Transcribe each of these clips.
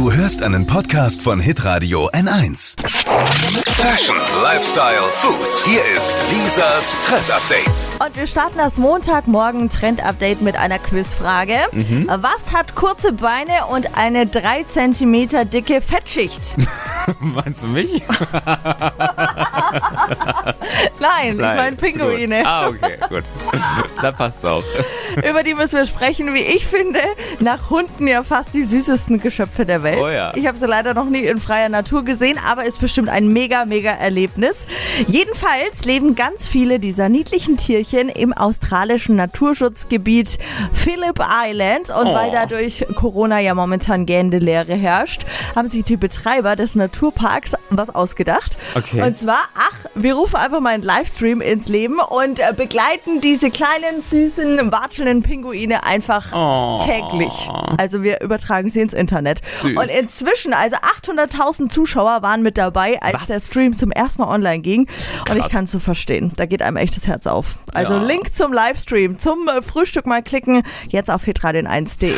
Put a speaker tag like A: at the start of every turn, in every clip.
A: Du hörst einen Podcast von Hitradio N1. Fashion, Lifestyle, Food. Hier ist Lisas Trend Update.
B: Und wir starten das Montagmorgen Trend-Update mit einer Quizfrage. Was hat kurze Beine und eine 3 cm dicke Fettschicht?
C: Meinst du mich?
B: Nein, ich meine Pinguine.
C: Ah, okay, gut. da passt's auch.
B: Über die müssen wir sprechen, wie ich finde, nach Hunden ja fast die süßesten Geschöpfe der Welt.
C: Oh ja.
B: Ich habe sie leider noch nie in freier Natur gesehen, aber ist bestimmt ein mega, mega Erlebnis. Jedenfalls leben ganz viele dieser niedlichen Tierchen im australischen Naturschutzgebiet Phillip Island. Und
C: Oh.
B: weil da durch Corona ja momentan gähnende Leere herrscht, haben sich die Betreiber des Naturparks was ausgedacht.
C: Okay.
B: Und zwar, ach, wir rufen einfach mal einen Livestream ins Leben und äh, begleiten diese kleinen, süßen, watschelnden Pinguine einfach
C: Oh.
B: täglich. Also wir übertragen sie ins Internet.
C: Süß.
B: Und inzwischen, also 800.000 Zuschauer waren mit dabei, als
C: Was?
B: der Stream zum ersten Mal online ging. Und ich
C: Krass.
B: kann es so verstehen. Da geht einem echt das Herz auf. Also
C: Ja.
B: Link zum Livestream, zum äh, Frühstück mal klicken, jetzt auf hitradio1.de.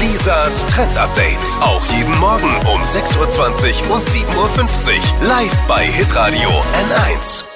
A: Lisas Trend Update. Auch jeden Morgen um 6.20 Uhr und 7.50 Uhr. Live bei Hitradio N1.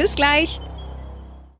D: Bis gleich.